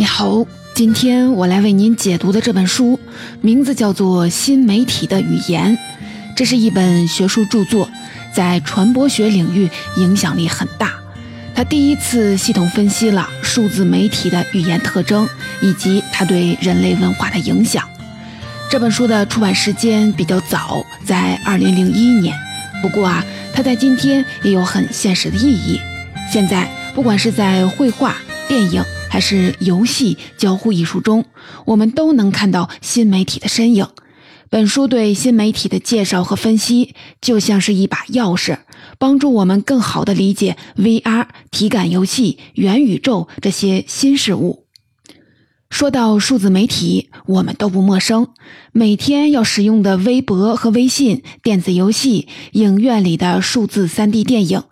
你好，今天我来为您解读的这本书名字叫做《新媒体的语言》，这是一本学术著作，在传播学领域影响力很大。它第一次系统分析了数字媒体的语言特征以及它对人类文化的影响。这本书的出版时间比较早，在二零零一年。不过啊，它在今天也有很现实的意义。现在，不管是在绘画、电影，还是游戏交互艺术中，我们都能看到新媒体的身影。本书对新媒体的介绍和分析，就像是一把钥匙，帮助我们更好地理解 VR、体感游戏、元宇宙这些新事物。说到数字媒体，我们都不陌生。每天要使用的微博和微信、电子游戏、影院里的数字 3D 电影，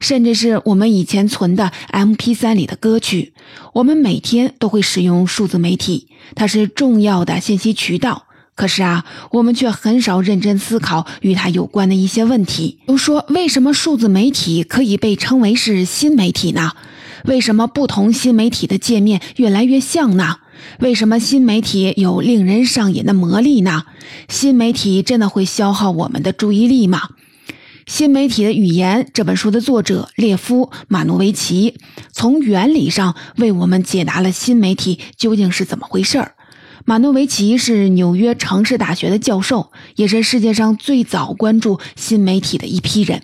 甚至是我们以前存的 MP3 里的歌曲，我们每天都会使用数字媒体，它是重要的信息渠道。可是啊，我们却很少认真思考与它有关的一些问题。比如说，为什么数字媒体可以被称为是新媒体呢？为什么不同新媒体的界面越来越像呢？为什么新媒体有令人上瘾的魔力呢？新媒体真的会消耗我们的注意力吗？《新媒体的语言》这本书的作者列夫·马诺维奇从原理上为我们解答了新媒体究竟是怎么回事儿。马诺维奇是纽约城市大学的教授，也是世界上最早关注新媒体的一批人。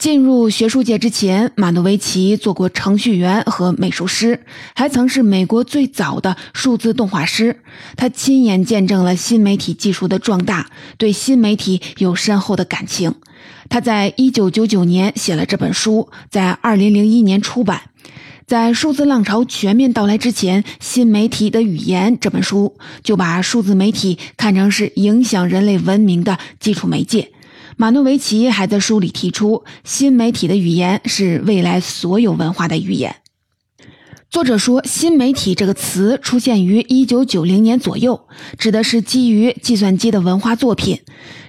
进入学术界之前，马诺维奇做过程序员和美术师，还曾是美国最早的数字动画师。他亲眼见证了新媒体技术的壮大，对新媒体有深厚的感情。他在1999年写了这本书，在2001年出版。在数字浪潮全面到来之前，《新媒体的语言》这本书就把数字媒体看成是影响人类文明的基础媒介。马诺维奇还在书里提出，新媒体的语言是未来所有文化的语言。作者说，“新媒体”这个词出现于1990年左右，指的是基于计算机的文化作品。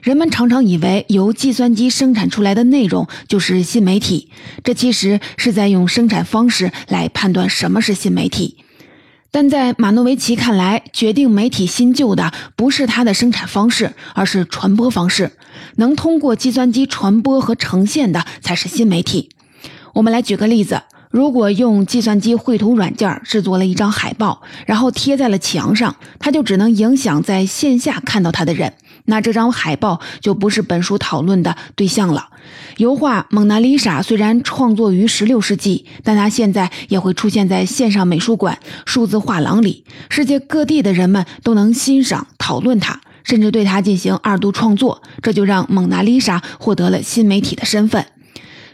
人们常常以为由计算机生产出来的内容就是新媒体，这其实是在用生产方式来判断什么是新媒体。但在马诺维奇看来，决定媒体新旧的不是它的生产方式，而是传播方式。能通过计算机传播和呈现的才是新媒体。我们来举个例子：如果用计算机绘图软件制作了一张海报，然后贴在了墙上，它就只能影响在线下看到它的人。那这张海报就不是本书讨论的对象了。油画《蒙娜丽莎》虽然创作于16世纪，但它现在也会出现在线上美术馆、数字画廊里，世界各地的人们都能欣赏、讨论它，甚至对它进行二度创作。这就让《蒙娜丽莎》获得了新媒体的身份。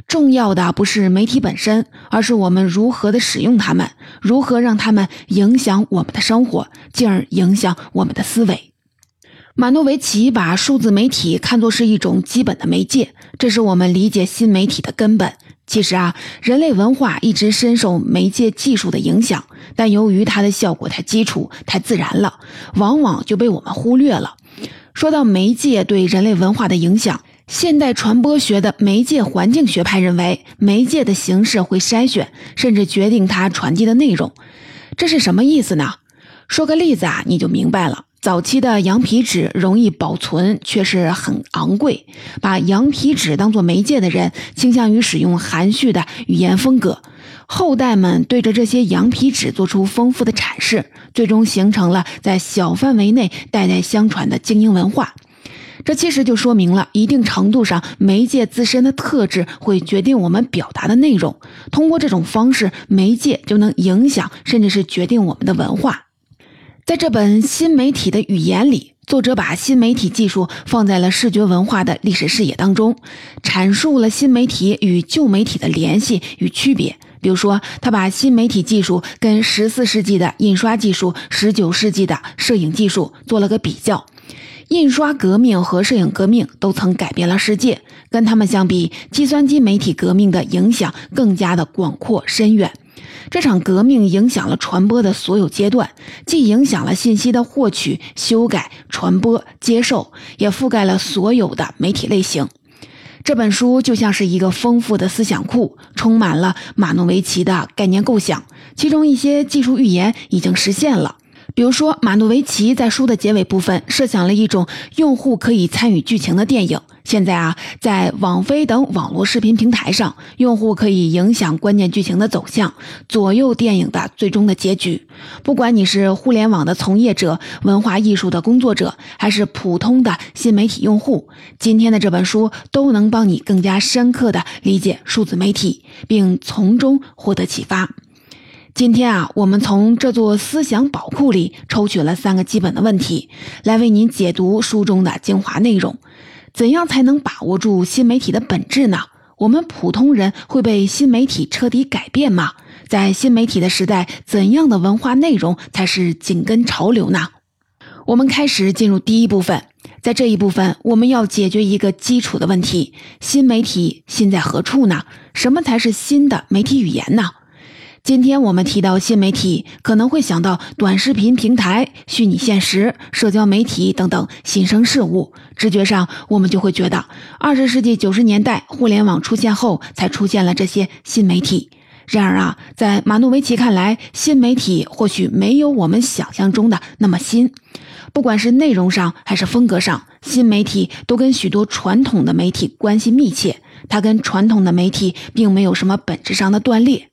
重要的不是媒体本身，而是我们如何的使用它们，如何让它们影响我们的生活，进而影响我们的思维。马诺维奇把数字媒体看作是一种基本的媒介，这是我们理解新媒体的根本。其实啊，人类文化一直深受媒介技术的影响，但由于它的效果太基础、太自然了，往往就被我们忽略了。说到媒介对人类文化的影响，现代传播学的媒介环境学派认为，媒介的形式会筛选甚至决定它传递的内容。这是什么意思呢？说个例子啊，你就明白了。早期的羊皮纸容易保存，却是很昂贵。把羊皮纸当作媒介的人，倾向于使用含蓄的语言风格。后代们对着这些羊皮纸做出丰富的阐释，最终形成了在小范围内代代相传的精英文化。这其实就说明了，一定程度上，媒介自身的特质会决定我们表达的内容。通过这种方式，媒介就能影响，甚至是决定我们的文化。在这本新媒体的语言里，作者把新媒体技术放在了视觉文化的历史视野当中，阐述了新媒体与旧媒体的联系与区别。比如说，他把新媒体技术跟十四世纪的印刷技术、十九世纪的摄影技术做了个比较。印刷革命和摄影革命都曾改变了世界，跟他们相比，计算机媒体革命的影响更加的广阔深远。这场革命影响了传播的所有阶段，既影响了信息的获取、修改、传播、接受，也覆盖了所有的媒体类型。这本书就像是一个丰富的思想库，充满了马诺维奇的概念构想，其中一些技术预言已经实现了。比如说，马诺维奇在书的结尾部分设想了一种用户可以参与剧情的电影。现在啊，在网飞等网络视频平台上，用户可以影响关键剧情的走向，左右电影的最终的结局。不管你是互联网的从业者、文化艺术的工作者，还是普通的新媒体用户，今天的这本书都能帮你更加深刻地理解数字媒体，并从中获得启发。今天啊，我们从这座思想宝库里抽取了三个基本的问题，来为您解读书中的精华内容。怎样才能把握住新媒体的本质呢？我们普通人会被新媒体彻底改变吗？在新媒体的时代，怎样的文化内容才是紧跟潮流呢？我们开始进入第一部分，在这一部分，我们要解决一个基础的问题：新媒体新在何处呢？什么才是新的媒体语言呢？今天我们提到新媒体，可能会想到短视频平台、虚拟现实、社交媒体等等新生事物。直觉上，我们就会觉得，二十世纪九十年代互联网出现后，才出现了这些新媒体。然而啊，在马诺维奇看来，新媒体或许没有我们想象中的那么新。不管是内容上还是风格上，新媒体都跟许多传统的媒体关系密切。它跟传统的媒体并没有什么本质上的断裂。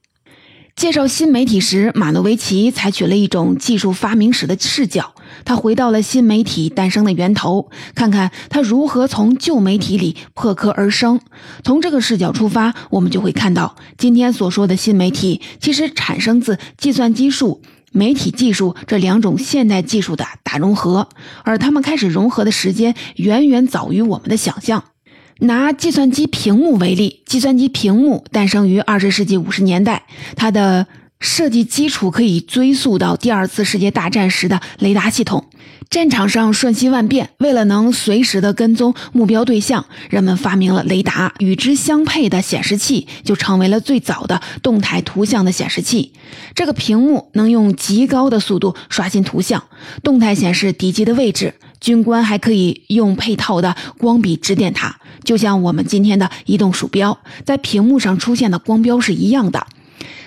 介绍新媒体时，马诺维奇采取了一种技术发明史的视角，他回到了新媒体诞生的源头，看看它如何从旧媒体里破壳而生。从这个视角出发，我们就会看到，今天所说的新媒体，其实产生自计算机术、媒体技术这两种现代技术的大融合，而它们开始融合的时间远远早于我们的想象。拿计算机屏幕为例，计算机屏幕诞生于二十世纪五十年代，它的设计基础可以追溯到第二次世界大战时的雷达系统。战场上瞬息万变，为了能随时的跟踪目标对象，人们发明了雷达，与之相配的显示器就成为了最早的动态图像的显示器。这个屏幕能用极高的速度刷新图像，动态显示敌机的位置。军官还可以用配套的光笔指点他，就像我们今天的移动鼠标在屏幕上出现的光标是一样的。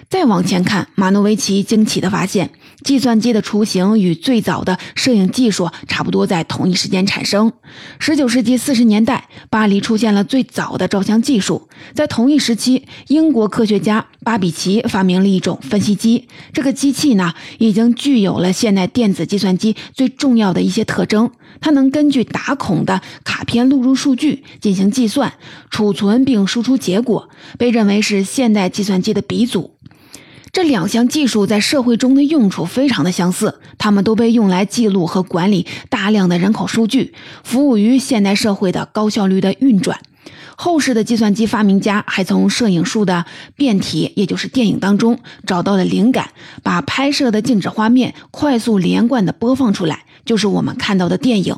再往前看，马诺维奇惊奇地发现，计算机的雏形与最早的摄影技术差不多在同一时间产生。十九世纪四十年代，巴黎出现了最早的照相技术。在同一时期，英国科学家巴比奇发明了一种分析机。这个机器呢，已经具有了现代电子计算机最重要的一些特征。它能根据打孔的卡片录入数据进行计算、储存并输出结果，被认为是现代计算机的鼻祖。这两项技术在社会中的用处非常的相似，它们都被用来记录和管理大量的人口数据，服务于现代社会的高效率的运转。后世的计算机发明家还从摄影术的变体，也就是电影当中找到了灵感，把拍摄的静止画面快速连贯的播放出来，就是我们看到的电影。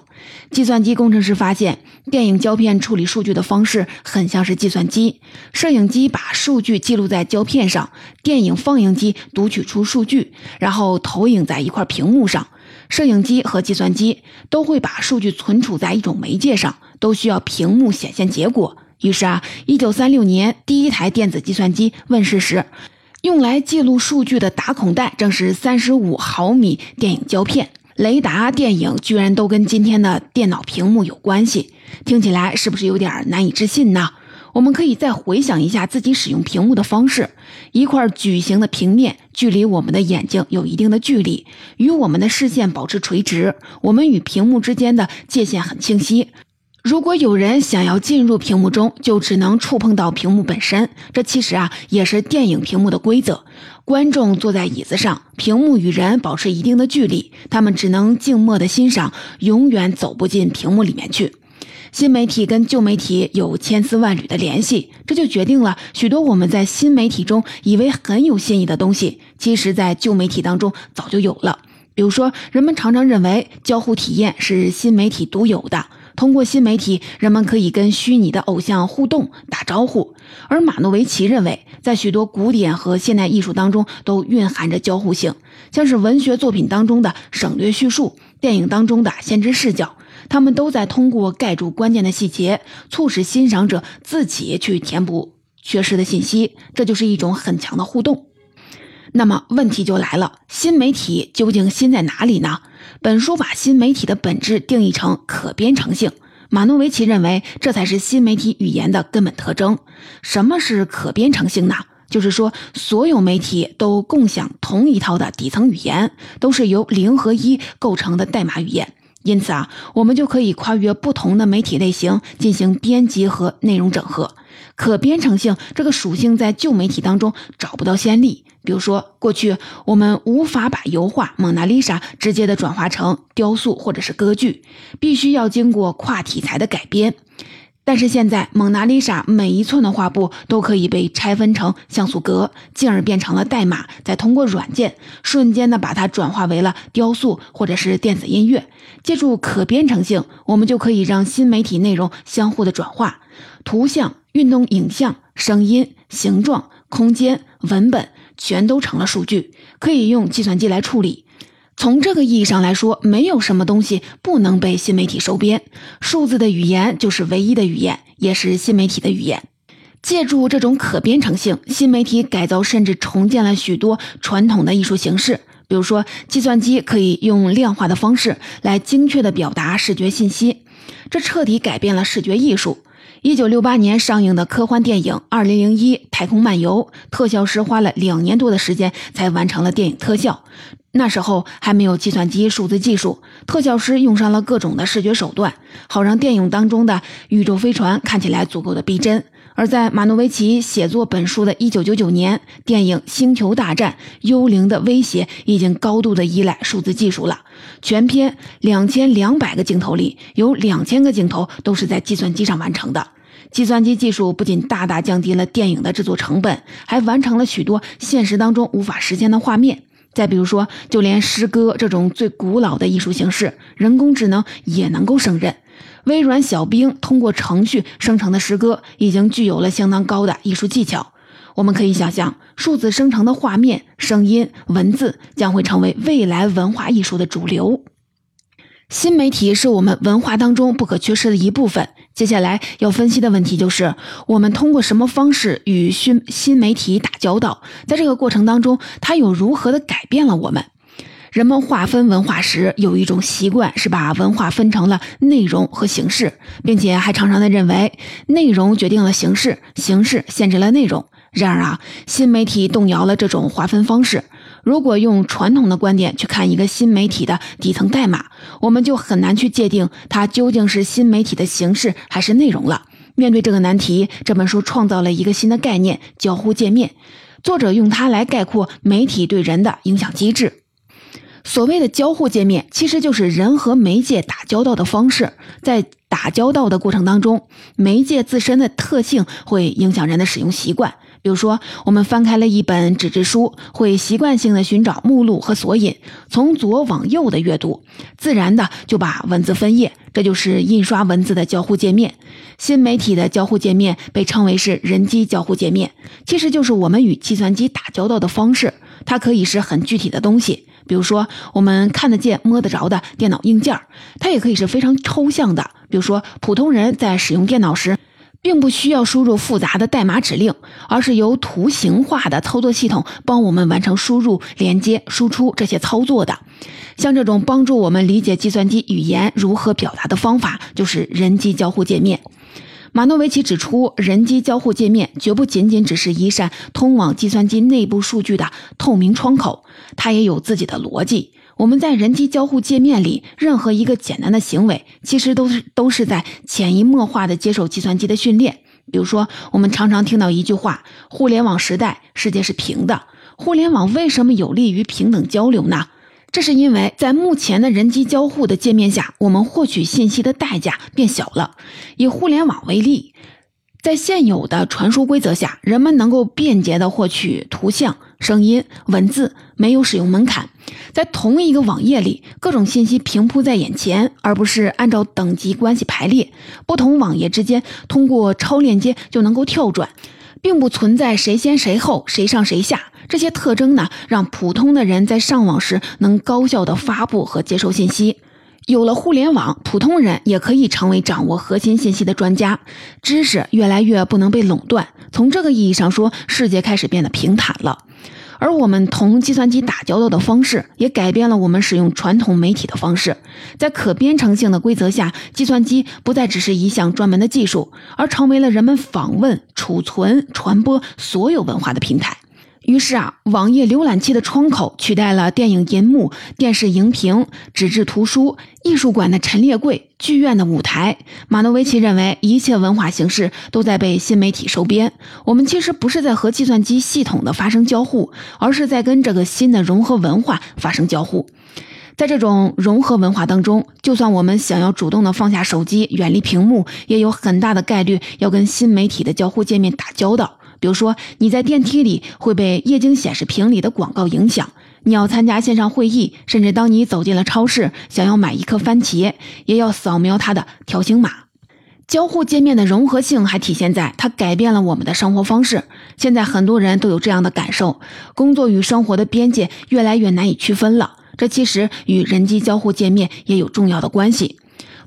计算机工程师发现，电影胶片处理数据的方式很像是计算机。摄影机把数据记录在胶片上，电影放映机读取出数据，然后投影在一块屏幕上。摄影机和计算机都会把数据存储在一种媒介上，都需要屏幕显现结果。于是啊，一九三六年第一台电子计算机问世时，用来记录数据的打孔带正是三十五毫米电影胶片。雷达电影居然都跟今天的电脑屏幕有关系，听起来是不是有点难以置信呢？我们可以再回想一下自己使用屏幕的方式：一块矩形的平面，距离我们的眼睛有一定的距离，与我们的视线保持垂直，我们与屏幕之间的界限很清晰。如果有人想要进入屏幕中，就只能触碰到屏幕本身。这其实啊，也是电影屏幕的规则。观众坐在椅子上，屏幕与人保持一定的距离，他们只能静默的欣赏，永远走不进屏幕里面去。新媒体跟旧媒体有千丝万缕的联系，这就决定了许多我们在新媒体中以为很有新意的东西，其实在旧媒体当中早就有了。比如说，人们常常认为交互体验是新媒体独有的。通过新媒体，人们可以跟虚拟的偶像互动、打招呼。而马诺维奇认为，在许多古典和现代艺术当中都蕴含着交互性，像是文学作品当中的省略叙述、电影当中的先知视角。他们都在通过盖住关键的细节，促使欣赏者自己去填补缺失的信息，这就是一种很强的互动。那么问题就来了，新媒体究竟新在哪里呢？本书把新媒体的本质定义成可编程性。马诺维奇认为，这才是新媒体语言的根本特征。什么是可编程性呢？就是说，所有媒体都共享同一套的底层语言，都是由零和一构成的代码语言。因此啊，我们就可以跨越不同的媒体类型进行编辑和内容整合。可编程性这个属性在旧媒体当中找不到先例。比如说，过去我们无法把油画《蒙娜丽莎》直接的转化成雕塑或者是歌剧，必须要经过跨题材的改编。但是现在，《蒙娜丽莎》每一寸的画布都可以被拆分成像素格，进而变成了代码，再通过软件瞬间的把它转化为了雕塑或者是电子音乐。借助可编程性，我们就可以让新媒体内容相互的转化，图像、运动影像、声音、形状、空间、文本。全都成了数据，可以用计算机来处理。从这个意义上来说，没有什么东西不能被新媒体收编。数字的语言就是唯一的语言，也是新媒体的语言。借助这种可编程性，新媒体改造甚至重建了许多传统的艺术形式。比如说，计算机可以用量化的方式来精确地表达视觉信息，这彻底改变了视觉艺术。一九六八年上映的科幻电影《二零零一太空漫游》，特效师花了两年多的时间才完成了电影特效。那时候还没有计算机数字技术，特效师用上了各种的视觉手段，好让电影当中的宇宙飞船看起来足够的逼真。而在马诺维奇写作本书的一九九九年，电影《星球大战：幽灵的威胁》已经高度的依赖数字技术了。全片两千两百个镜头里，有两千个镜头都是在计算机上完成的。计算机技术不仅大大降低了电影的制作成本，还完成了许多现实当中无法实现的画面。再比如说，就连诗歌这种最古老的艺术形式，人工智能也能够胜任。微软小冰通过程序生成的诗歌已经具有了相当高的艺术技巧。我们可以想象，数字生成的画面、声音、文字将会成为未来文化艺术的主流。新媒体是我们文化当中不可缺失的一部分。接下来要分析的问题就是：我们通过什么方式与新新媒体打交道？在这个过程当中，它又如何的改变了我们？人们划分文化时有一种习惯，是把文化分成了内容和形式，并且还常常的认为内容决定了形式，形式限制了内容。然而啊，新媒体动摇了这种划分方式。如果用传统的观点去看一个新媒体的底层代码，我们就很难去界定它究竟是新媒体的形式还是内容了。面对这个难题，这本书创造了一个新的概念——交互界面。作者用它来概括媒体对人的影响机制。所谓的交互界面，其实就是人和媒介打交道的方式。在打交道的过程当中，媒介自身的特性会影响人的使用习惯。比如说，我们翻开了一本纸质书，会习惯性的寻找目录和索引，从左往右的阅读，自然的就把文字分页。这就是印刷文字的交互界面。新媒体的交互界面被称为是人机交互界面，其实就是我们与计算机打交道的方式。它可以是很具体的东西。比如说，我们看得见、摸得着的电脑硬件它也可以是非常抽象的。比如说，普通人在使用电脑时，并不需要输入复杂的代码指令，而是由图形化的操作系统帮我们完成输入、连接、输出这些操作的。像这种帮助我们理解计算机语言如何表达的方法，就是人机交互界面。马诺维奇指出，人机交互界面绝不仅仅只是一扇通往计算机内部数据的透明窗口，它也有自己的逻辑。我们在人机交互界面里，任何一个简单的行为，其实都是都是在潜移默化的接受计算机的训练。比如说，我们常常听到一句话：“互联网时代，世界是平的。”互联网为什么有利于平等交流呢？这是因为在目前的人机交互的界面下，我们获取信息的代价变小了。以互联网为例，在现有的传输规则下，人们能够便捷地获取图像、声音、文字，没有使用门槛。在同一个网页里，各种信息平铺在眼前，而不是按照等级关系排列。不同网页之间通过超链接就能够跳转，并不存在谁先谁后、谁上谁下。这些特征呢，让普通的人在上网时能高效的发布和接收信息。有了互联网，普通人也可以成为掌握核心信息的专家，知识越来越不能被垄断。从这个意义上说，世界开始变得平坦了。而我们同计算机打交道的方式，也改变了我们使用传统媒体的方式。在可编程性的规则下，计算机不再只是一项专门的技术，而成为了人们访问、储存、传播所有文化的平台。于是啊，网页浏览器的窗口取代了电影银幕、电视荧屏、纸质图书、艺术馆的陈列柜、剧院的舞台。马诺维奇认为，一切文化形式都在被新媒体收编。我们其实不是在和计算机系统的发生交互，而是在跟这个新的融合文化发生交互。在这种融合文化当中，就算我们想要主动的放下手机、远离屏幕，也有很大的概率要跟新媒体的交互界面打交道。比如说，你在电梯里会被液晶显示屏里的广告影响；你要参加线上会议，甚至当你走进了超市，想要买一颗番茄，也要扫描它的条形码。交互界面的融合性还体现在它改变了我们的生活方式。现在很多人都有这样的感受：工作与生活的边界越来越难以区分了。这其实与人机交互界面也有重要的关系。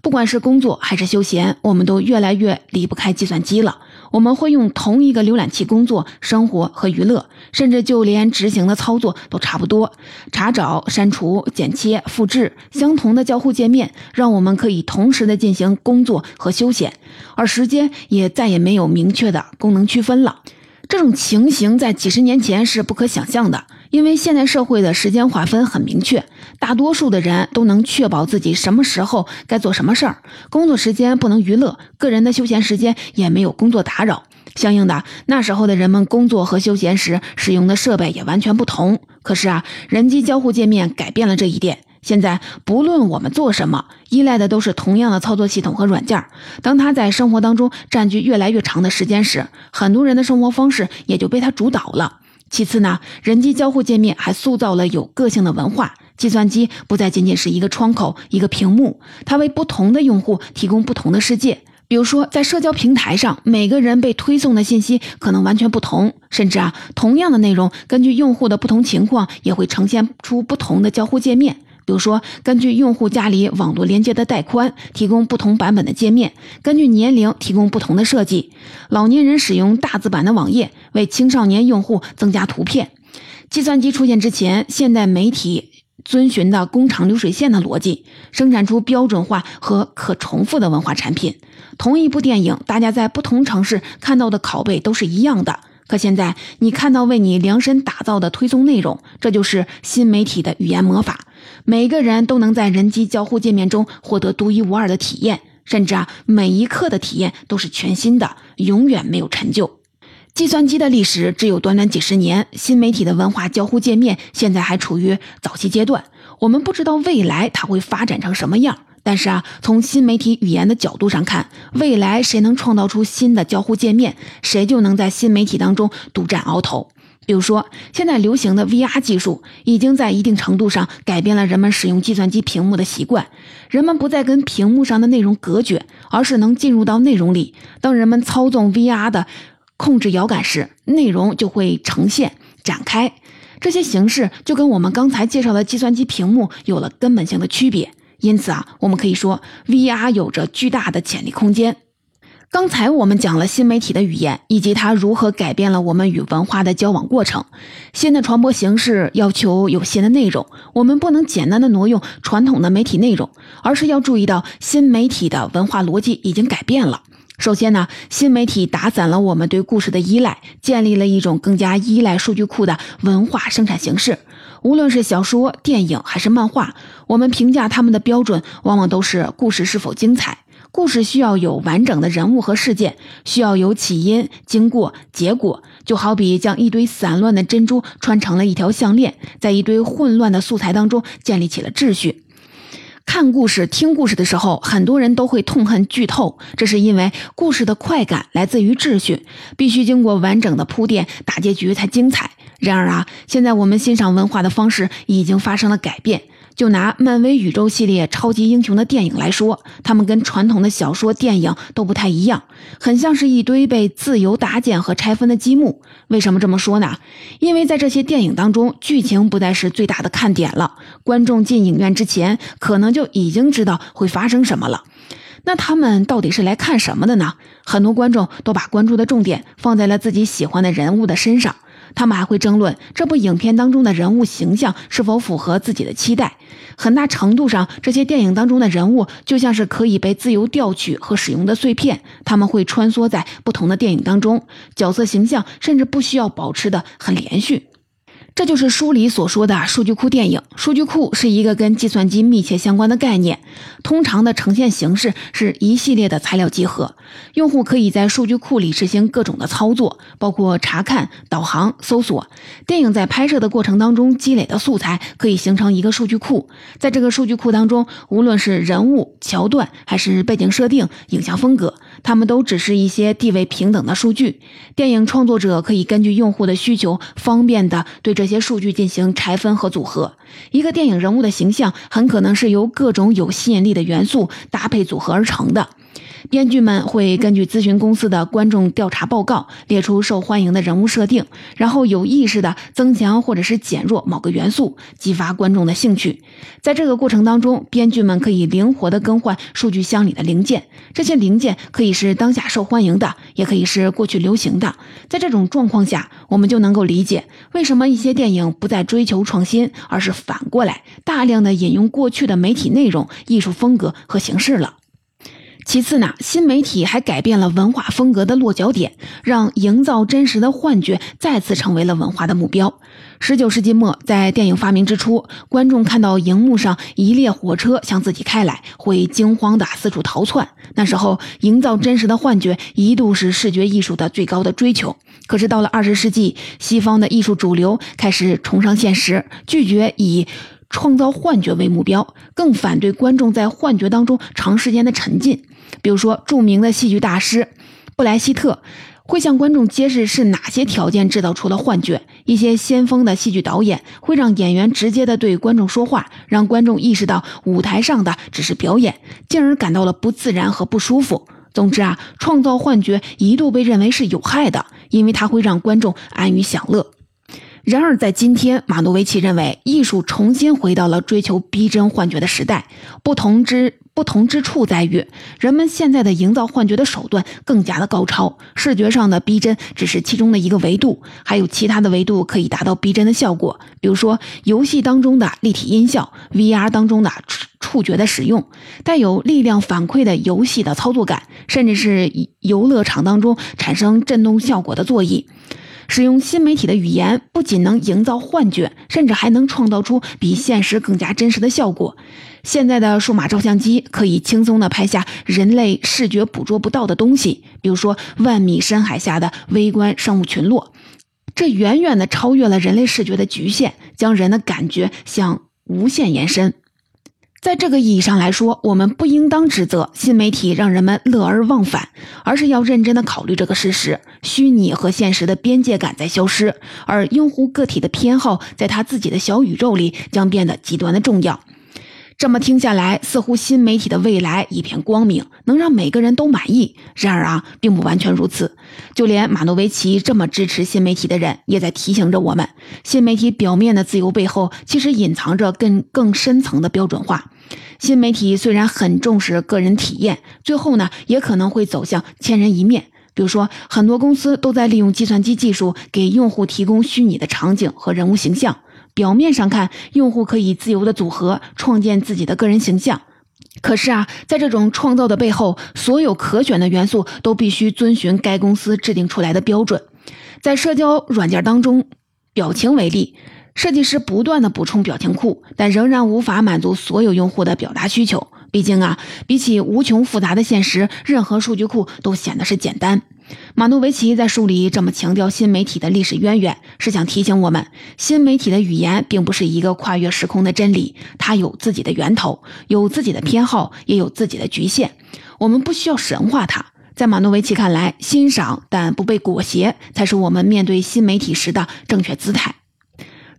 不管是工作还是休闲，我们都越来越离不开计算机了。我们会用同一个浏览器工作、生活和娱乐，甚至就连执行的操作都差不多。查找、删除、剪切、复制，相同的交互界面，让我们可以同时的进行工作和休闲，而时间也再也没有明确的功能区分了。这种情形在几十年前是不可想象的。因为现代社会的时间划分很明确，大多数的人都能确保自己什么时候该做什么事儿，工作时间不能娱乐，个人的休闲时间也没有工作打扰。相应的，那时候的人们工作和休闲时使用的设备也完全不同。可是啊，人机交互界面改变了这一点。现在不论我们做什么，依赖的都是同样的操作系统和软件。当它在生活当中占据越来越长的时间时，很多人的生活方式也就被它主导了。其次呢，人机交互界面还塑造了有个性的文化。计算机不再仅仅是一个窗口、一个屏幕，它为不同的用户提供不同的世界。比如说，在社交平台上，每个人被推送的信息可能完全不同，甚至啊，同样的内容，根据用户的不同情况，也会呈现出不同的交互界面。比如说，根据用户家里网络连接的带宽，提供不同版本的界面；根据年龄提供不同的设计。老年人使用大字版的网页，为青少年用户增加图片。计算机出现之前，现代媒体遵循的工厂流水线的逻辑，生产出标准化和可重复的文化产品。同一部电影，大家在不同城市看到的拷贝都是一样的。可现在，你看到为你量身打造的推送内容，这就是新媒体的语言魔法。每个人都能在人机交互界面中获得独一无二的体验，甚至啊，每一刻的体验都是全新的，永远没有陈旧。计算机的历史只有短短几十年，新媒体的文化交互界面现在还处于早期阶段，我们不知道未来它会发展成什么样。但是啊，从新媒体语言的角度上看，未来谁能创造出新的交互界面，谁就能在新媒体当中独占鳌头。比如说，现在流行的 VR 技术已经在一定程度上改变了人们使用计算机屏幕的习惯。人们不再跟屏幕上的内容隔绝，而是能进入到内容里。当人们操纵 VR 的控制摇杆时，内容就会呈现展开。这些形式就跟我们刚才介绍的计算机屏幕有了根本性的区别。因此啊，我们可以说 VR 有着巨大的潜力空间。刚才我们讲了新媒体的语言，以及它如何改变了我们与文化的交往过程。新的传播形式要求有新的内容，我们不能简单的挪用传统的媒体内容，而是要注意到新媒体的文化逻辑已经改变了。首先呢，新媒体打散了我们对故事的依赖，建立了一种更加依赖数据库的文化生产形式。无论是小说、电影还是漫画，我们评价他们的标准往往都是故事是否精彩。故事需要有完整的人物和事件，需要有起因、经过、结果。就好比将一堆散乱的珍珠穿成了一条项链，在一堆混乱的素材当中建立起了秩序。看故事、听故事的时候，很多人都会痛恨剧透，这是因为故事的快感来自于秩序，必须经过完整的铺垫，大结局才精彩。然而啊，现在我们欣赏文化的方式已经发生了改变。就拿漫威宇宙系列超级英雄的电影来说，他们跟传统的小说、电影都不太一样，很像是一堆被自由搭建和拆分的积木。为什么这么说呢？因为在这些电影当中，剧情不再是最大的看点了，观众进影院之前可能就已经知道会发生什么了。那他们到底是来看什么的呢？很多观众都把关注的重点放在了自己喜欢的人物的身上。他们还会争论这部影片当中的人物形象是否符合自己的期待。很大程度上，这些电影当中的人物就像是可以被自由调取和使用的碎片，他们会穿梭在不同的电影当中，角色形象甚至不需要保持的很连续。这就是书里所说的数据库电影。数据库是一个跟计算机密切相关的概念，通常的呈现形式是一系列的材料集合。用户可以在数据库里实行各种的操作，包括查看、导航、搜索。电影在拍摄的过程当中积累的素材可以形成一个数据库，在这个数据库当中，无论是人物、桥段，还是背景设定、影像风格，它们都只是一些地位平等的数据。电影创作者可以根据用户的需求，方便的对这。这些数据进行拆分和组合，一个电影人物的形象很可能是由各种有吸引力的元素搭配组合而成的。编剧们会根据咨询公司的观众调查报告，列出受欢迎的人物设定，然后有意识地增强或者是减弱某个元素，激发观众的兴趣。在这个过程当中，编剧们可以灵活地更换数据箱里的零件，这些零件可以是当下受欢迎的，也可以是过去流行的。在这种状况下，我们就能够理解为什么一些电影不再追求创新，而是反过来大量的引用过去的媒体内容、艺术风格和形式了。其次呢，新媒体还改变了文化风格的落脚点，让营造真实的幻觉再次成为了文化的目标。十九世纪末，在电影发明之初，观众看到荧幕上一列火车向自己开来，会惊慌的四处逃窜。那时候，营造真实的幻觉一度是视觉艺术的最高的追求。可是到了二十世纪，西方的艺术主流开始崇尚现实，拒绝以。创造幻觉为目标，更反对观众在幻觉当中长时间的沉浸。比如说，著名的戏剧大师布莱希特会向观众揭示是哪些条件制造出了幻觉。一些先锋的戏剧导演会让演员直接的对观众说话，让观众意识到舞台上的只是表演，进而感到了不自然和不舒服。总之啊，创造幻觉一度被认为是有害的，因为它会让观众安于享乐。然而，在今天，马诺维奇认为，艺术重新回到了追求逼真幻觉的时代。不同之不同之处在于，人们现在的营造幻觉的手段更加的高超。视觉上的逼真只是其中的一个维度，还有其他的维度可以达到逼真的效果。比如说，游戏当中的立体音效，VR 当中的触触觉的使用，带有力量反馈的游戏的操作感，甚至是游乐场当中产生震动效果的座椅。使用新媒体的语言，不仅能营造幻觉，甚至还能创造出比现实更加真实的效果。现在的数码照相机可以轻松地拍下人类视觉捕捉不到的东西，比如说万米深海下的微观生物群落，这远远地超越了人类视觉的局限，将人的感觉向无限延伸。在这个意义上来说，我们不应当指责新媒体让人们乐而忘返，而是要认真的考虑这个事实：虚拟和现实的边界感在消失，而用户个体的偏好在他自己的小宇宙里将变得极端的重要。这么听下来，似乎新媒体的未来一片光明，能让每个人都满意。然而啊，并不完全如此。就连马诺维奇这么支持新媒体的人，也在提醒着我们：新媒体表面的自由背后，其实隐藏着更更深层的标准化。新媒体虽然很重视个人体验，最后呢，也可能会走向千人一面。比如说，很多公司都在利用计算机技术给用户提供虚拟的场景和人物形象。表面上看，用户可以自由的组合创建自己的个人形象，可是啊，在这种创造的背后，所有可选的元素都必须遵循该公司制定出来的标准。在社交软件当中，表情为例，设计师不断的补充表情库，但仍然无法满足所有用户的表达需求。毕竟啊，比起无穷复杂的现实，任何数据库都显得是简单。马诺维奇在书里这么强调新媒体的历史渊源，是想提醒我们，新媒体的语言并不是一个跨越时空的真理，它有自己的源头，有自己的偏好，也有自己的局限。我们不需要神化它。在马诺维奇看来，欣赏但不被裹挟，才是我们面对新媒体时的正确姿态。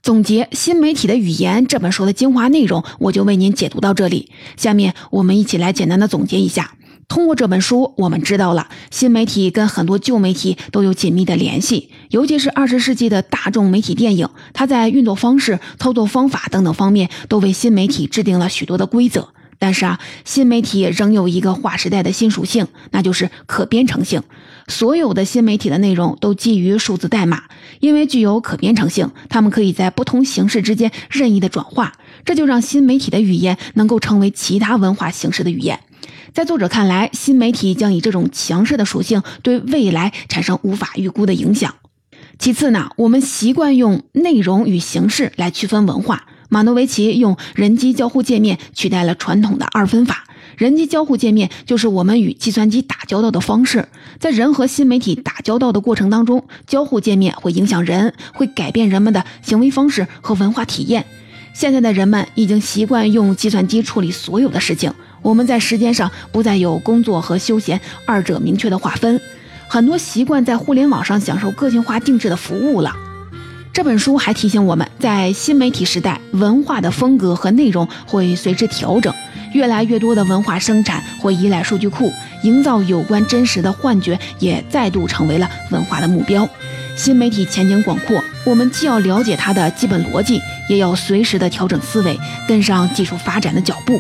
总结《新媒体的语言》这本书的精华内容，我就为您解读到这里。下面我们一起来简单的总结一下。通过这本书，我们知道了新媒体跟很多旧媒体都有紧密的联系，尤其是二十世纪的大众媒体电影，它在运作方式、操作方法等等方面都为新媒体制定了许多的规则。但是啊，新媒体仍有一个划时代的新属性，那就是可编程性。所有的新媒体的内容都基于数字代码，因为具有可编程性，它们可以在不同形式之间任意的转化，这就让新媒体的语言能够成为其他文化形式的语言。在作者看来，新媒体将以这种强势的属性对未来产生无法预估的影响。其次呢，我们习惯用内容与形式来区分文化。马诺维奇用人机交互界面取代了传统的二分法。人机交互界面就是我们与计算机打交道的方式。在人和新媒体打交道的过程当中，交互界面会影响人，会改变人们的行为方式和文化体验。现在的人们已经习惯用计算机处理所有的事情。我们在时间上不再有工作和休闲二者明确的划分，很多习惯在互联网上享受个性化定制的服务了。这本书还提醒我们，在新媒体时代，文化的风格和内容会随之调整，越来越多的文化生产会依赖数据库，营造有关真实的幻觉也再度成为了文化的目标。新媒体前景广阔，我们既要了解它的基本逻辑，也要随时的调整思维，跟上技术发展的脚步。